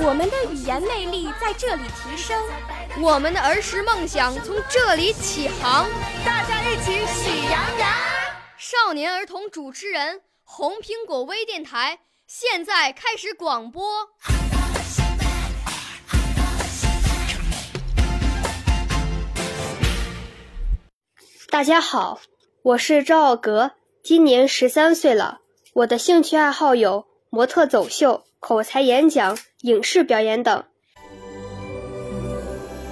我们的语言魅力在这里提升，我们的儿时梦想从这里起航。大家一起喜羊羊。少年儿童主持人，红苹果微电台。现在开始广播。大家好，我是赵奥格，今年十三岁了。我的兴趣爱好有模特走秀、口才演讲、影视表演等。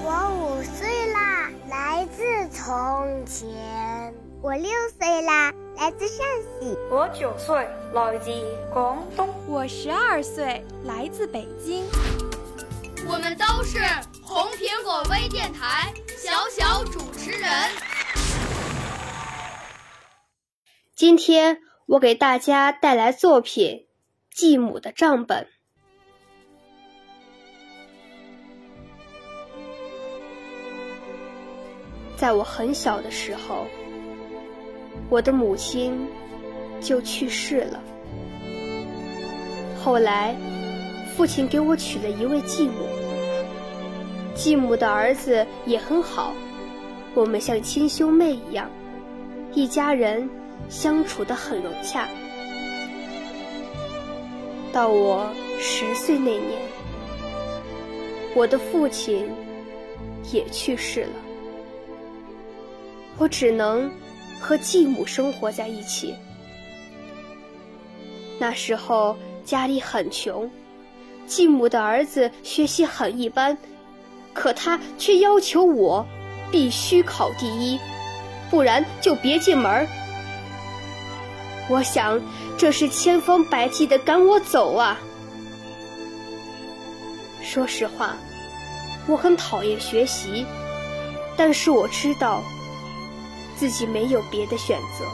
我五岁啦，来自从前。我六岁啦。来自陕西，我九岁，来自广东，我十二岁，来自北京。我们都是红苹果微电台小小主持人。今天我给大家带来作品《继母的账本》。在我很小的时候。我的母亲就去世了。后来，父亲给我娶了一位继母。继母的儿子也很好，我们像亲兄妹一样，一家人相处得很融洽。到我十岁那年，我的父亲也去世了，我只能。和继母生活在一起。那时候家里很穷，继母的儿子学习很一般，可他却要求我必须考第一，不然就别进门。我想这是千方百计的赶我走啊！说实话，我很讨厌学习，但是我知道。自己没有别的选择。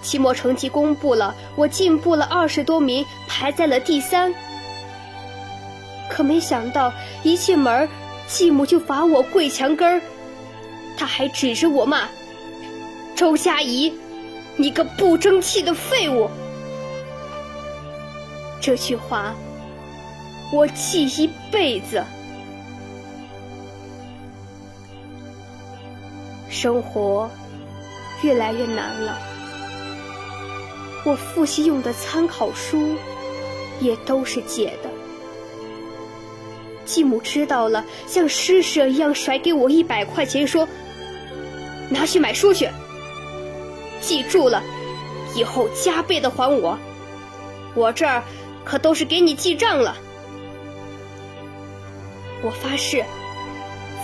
期末成绩公布了，我进步了二十多名，排在了第三。可没想到一进门，继母就罚我跪墙根儿，他还指着我骂：“周佳怡，你个不争气的废物！”这句话我记一辈子。生活越来越难了，我复习用的参考书也都是借的。继母知道了，像施舍一样甩给我一百块钱，说：“拿去买书去。记住了，以后加倍的还我。我这儿可都是给你记账了。”我发誓。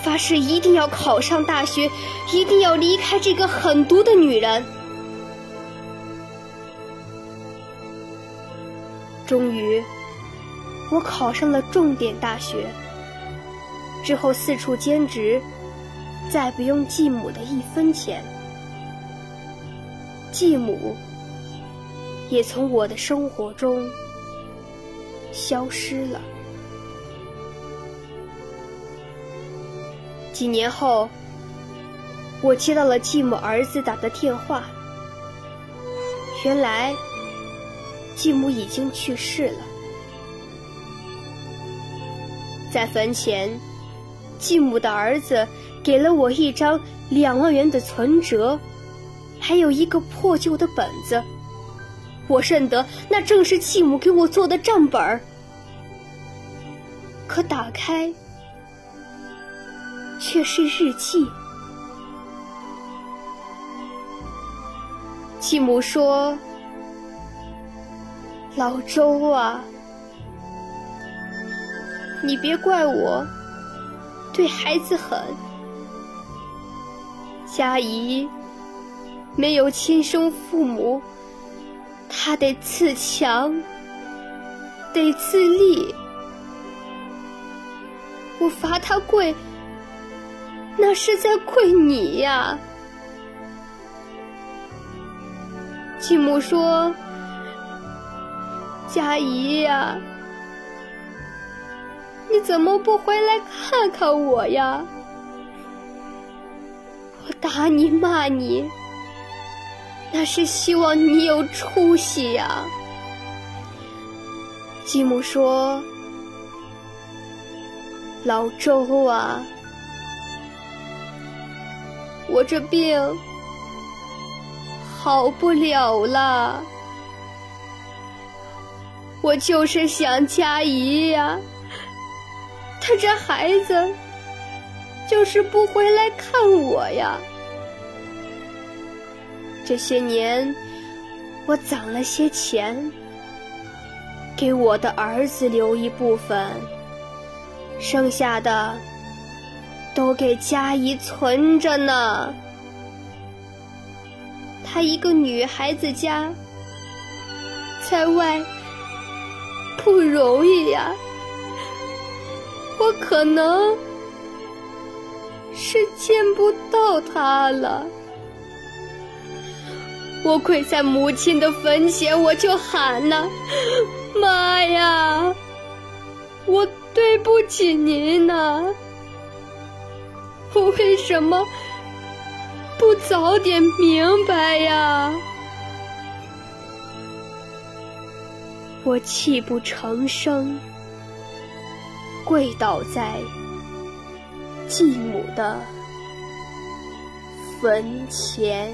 发誓一定要考上大学，一定要离开这个狠毒的女人。终于，我考上了重点大学。之后四处兼职，再不用继母的一分钱，继母也从我的生活中消失了。几年后，我接到了继母儿子打的电话。原来，继母已经去世了。在坟前，继母的儿子给了我一张两万元的存折，还有一个破旧的本子。我认得，那正是继母给我做的账本儿。可打开。却是日记。继母说：“老周啊，你别怪我对孩子狠。佳怡没有亲生父母，他得自强得自立。我罚他跪，那是在跪你呀。继母说：“佳怡呀，你怎么不回来看看我呀？我打你骂你，那是希望你有出息呀。”继母说：“老周啊，我这病……”好不了了，我就是想佳怡呀。他这孩子就是不回来看我呀。这些年我攒了些钱，给我的儿子留一部分，剩下的都给佳怡存着呢。她一个女孩子家，在外不容易呀。我可能是见不到她了。我跪在母亲的坟前，我就喊呐：“妈呀，我对不起您呐！我为什么？”不早点明白呀！我泣不成声，跪倒在继母的坟前。